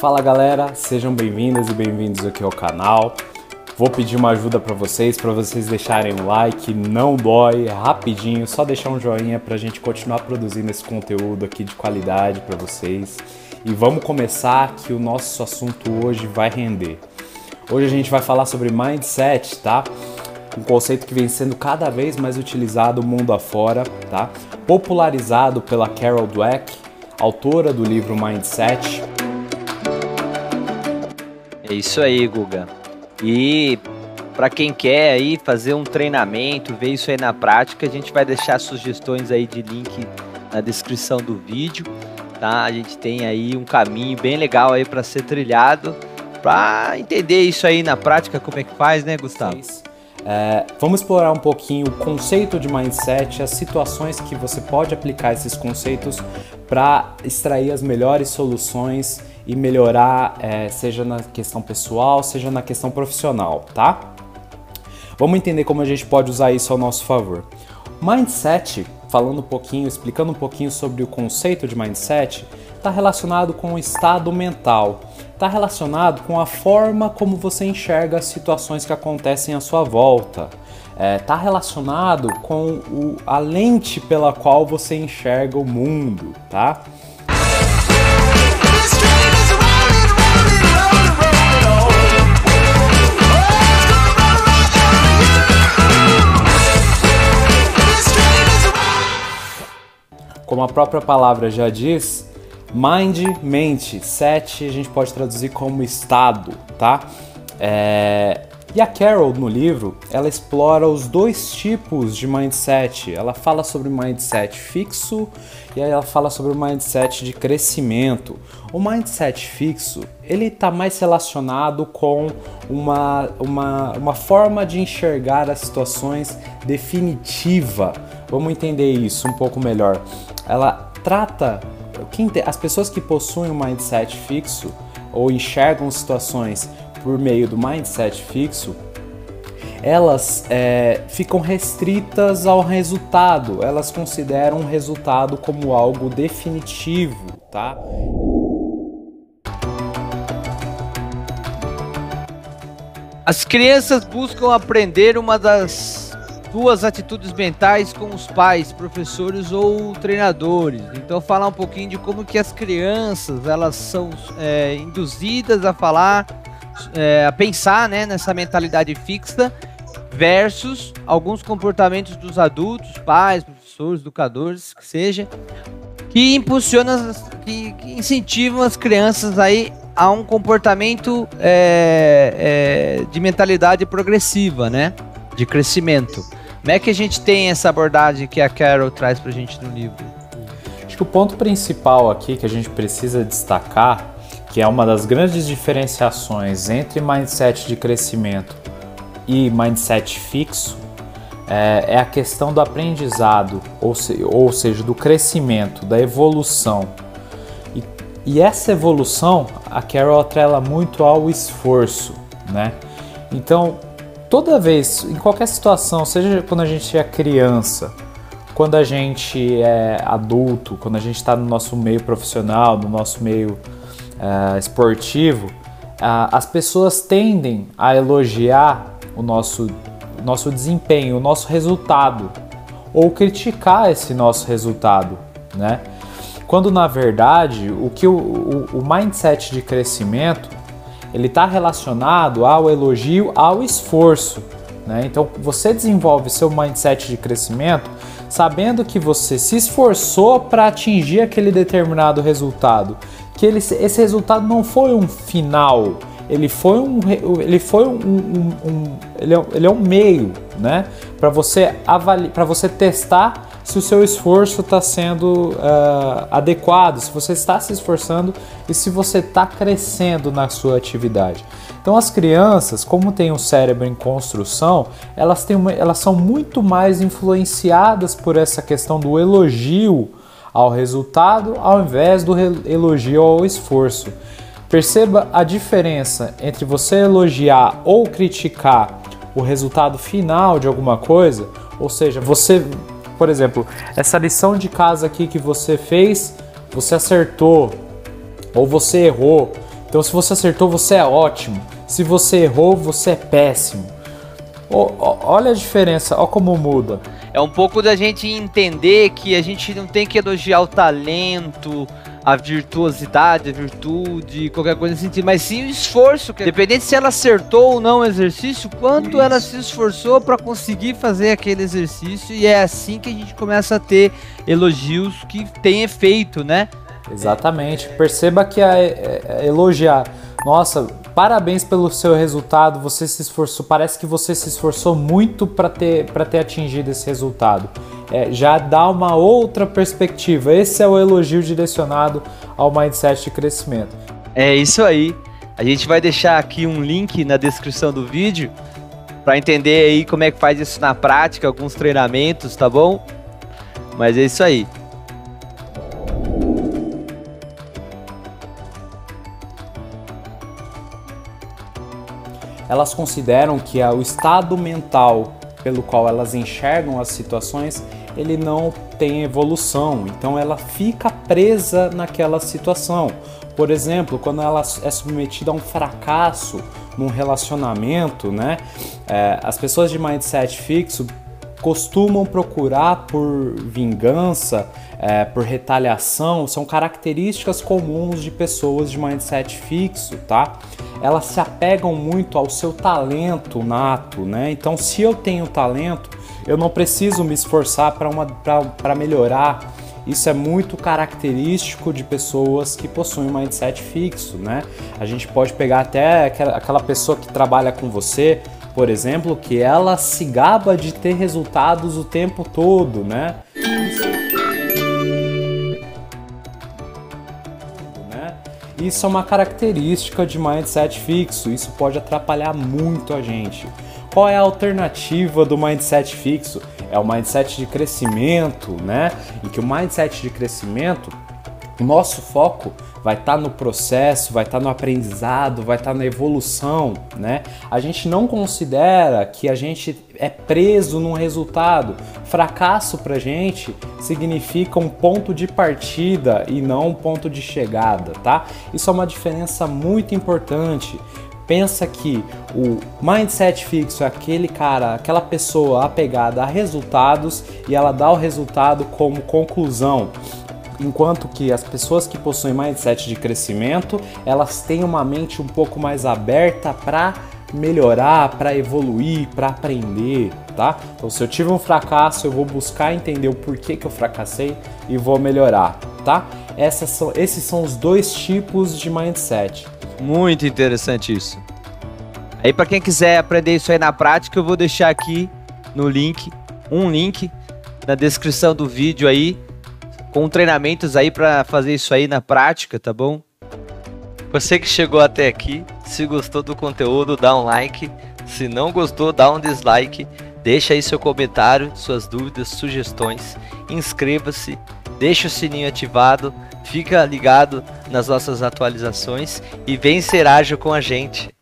Fala galera, sejam bem-vindas e bem-vindos aqui ao canal. Vou pedir uma ajuda para vocês, para vocês deixarem um like, não dói, é rapidinho, só deixar um joinha para a gente continuar produzindo esse conteúdo aqui de qualidade para vocês. E vamos começar que o nosso assunto hoje vai render. Hoje a gente vai falar sobre mindset, tá? Um conceito que vem sendo cada vez mais utilizado mundo afora, tá? Popularizado pela Carol Dweck, autora do livro Mindset. É isso aí, Guga. E para quem quer aí fazer um treinamento, ver isso aí na prática, a gente vai deixar sugestões aí de link na descrição do vídeo, tá? A gente tem aí um caminho bem legal aí para ser trilhado, para entender isso aí na prática como é que faz, né, Gustavo? É, vamos explorar um pouquinho o conceito de mindset, as situações que você pode aplicar esses conceitos para extrair as melhores soluções e melhorar, é, seja na questão pessoal, seja na questão profissional, tá? Vamos entender como a gente pode usar isso ao nosso favor. Mindset, falando um pouquinho, explicando um pouquinho sobre o conceito de mindset, está relacionado com o estado mental, está relacionado com a forma como você enxerga as situações que acontecem à sua volta, está é, tá relacionado com o, a lente pela qual você enxerga o mundo, tá? Como a própria palavra já diz, mind, mente, set a gente pode traduzir como estado, tá? É... E a Carol no livro, ela explora os dois tipos de mindset. Ela fala sobre mindset fixo e aí ela fala sobre o mindset de crescimento. O mindset fixo, ele está mais relacionado com uma, uma, uma forma de enxergar as situações definitiva. Vamos entender isso um pouco melhor ela trata as pessoas que possuem um mindset fixo ou enxergam situações por meio do mindset fixo, elas é, ficam restritas ao resultado, elas consideram o resultado como algo definitivo, tá? As crianças buscam aprender uma das duas atitudes mentais com os pais, professores ou treinadores. Então falar um pouquinho de como que as crianças elas são é, induzidas a falar, é, a pensar né, nessa mentalidade fixa versus alguns comportamentos dos adultos, pais, professores, educadores, que seja, que impulsionam, que, que incentivam as crianças aí a um comportamento é, é, de mentalidade progressiva, né? De crescimento. Como é que a gente tem essa abordagem que a Carol traz para a gente no livro? Acho que o ponto principal aqui que a gente precisa destacar, que é uma das grandes diferenciações entre mindset de crescimento e mindset fixo, é, é a questão do aprendizado, ou, se, ou seja, do crescimento, da evolução. E, e essa evolução, a Carol atrela muito ao esforço, né? Então, toda vez, em qualquer situação, seja quando a gente é criança, quando a gente é adulto, quando a gente está no nosso meio profissional, no nosso meio uh, esportivo, uh, as pessoas tendem a elogiar o nosso, nosso desempenho, o nosso resultado, ou criticar esse nosso resultado, né? Quando na verdade o que o, o, o mindset de crescimento ele está relacionado ao elogio, ao esforço. Né? Então você desenvolve seu mindset de crescimento sabendo que você se esforçou para atingir aquele determinado resultado, que ele, esse resultado não foi um final, ele foi um, ele foi um, um, um ele, é, ele é um meio, né, para você avaliar, para você testar se o seu esforço está sendo uh, adequado, se você está se esforçando e se você está crescendo na sua atividade. Então, as crianças, como têm um cérebro em construção, elas, têm uma, elas são muito mais influenciadas por essa questão do elogio ao resultado ao invés do elogio ao esforço. Perceba a diferença entre você elogiar ou criticar o resultado final de alguma coisa, ou seja, você por exemplo, essa lição de casa aqui que você fez, você acertou ou você errou. Então, se você acertou, você é ótimo. Se você errou, você é péssimo. Olha a diferença, olha como muda. É um pouco da gente entender que a gente não tem que elogiar o talento, a virtuosidade, a virtude, qualquer coisa sentido, mas sim o esforço. Que, independente se ela acertou ou não o exercício, quanto Isso. ela se esforçou para conseguir fazer aquele exercício, e é assim que a gente começa a ter elogios que têm efeito, né? Exatamente. Perceba que a, a, a elogiar, nossa, parabéns pelo seu resultado, você se esforçou, parece que você se esforçou muito para ter, ter atingido esse resultado. É, já dá uma outra perspectiva. Esse é o elogio direcionado ao mindset de crescimento. É isso aí. A gente vai deixar aqui um link na descrição do vídeo para entender aí como é que faz isso na prática, alguns treinamentos, tá bom? Mas é isso aí. Elas consideram que o estado mental pelo qual elas enxergam as situações, ele não tem evolução, então ela fica presa naquela situação. Por exemplo, quando ela é submetida a um fracasso num relacionamento, né? É, as pessoas de mindset fixo costumam procurar por vingança, é, por retaliação, são características comuns de pessoas de mindset fixo, tá? Elas se apegam muito ao seu talento nato, né? Então, se eu tenho talento, eu não preciso me esforçar para melhorar. Isso é muito característico de pessoas que possuem um mindset fixo, né? A gente pode pegar até aquela pessoa que trabalha com você, por exemplo, que ela se gaba de ter resultados o tempo todo, né? Isso é uma característica de mindset fixo, isso pode atrapalhar muito a gente. Qual é a alternativa do mindset fixo? É o mindset de crescimento, né? Em que o mindset de crescimento, nosso foco vai estar tá no processo, vai estar tá no aprendizado, vai estar tá na evolução, né? A gente não considera que a gente é preso num resultado. Fracasso pra gente significa um ponto de partida e não um ponto de chegada, tá? Isso é uma diferença muito importante pensa que o mindset fixo é aquele cara, aquela pessoa apegada a resultados e ela dá o resultado como conclusão enquanto que as pessoas que possuem mindset de crescimento, elas têm uma mente um pouco mais aberta para melhorar, para evoluir, para aprender, tá? Então, se eu tive um fracasso, eu vou buscar entender o porquê que eu fracassei e vou melhorar, tá? Essas são, esses são os dois tipos de mindset. Muito interessante isso. Aí, para quem quiser aprender isso aí na prática, eu vou deixar aqui no link, um link na descrição do vídeo aí com treinamentos aí para fazer isso aí na prática, tá bom? Você que chegou até aqui, se gostou do conteúdo, dá um like. Se não gostou, dá um dislike. Deixa aí seu comentário, suas dúvidas, sugestões. Inscreva-se, deixa o sininho ativado, fica ligado nas nossas atualizações e vem ser ágil com a gente.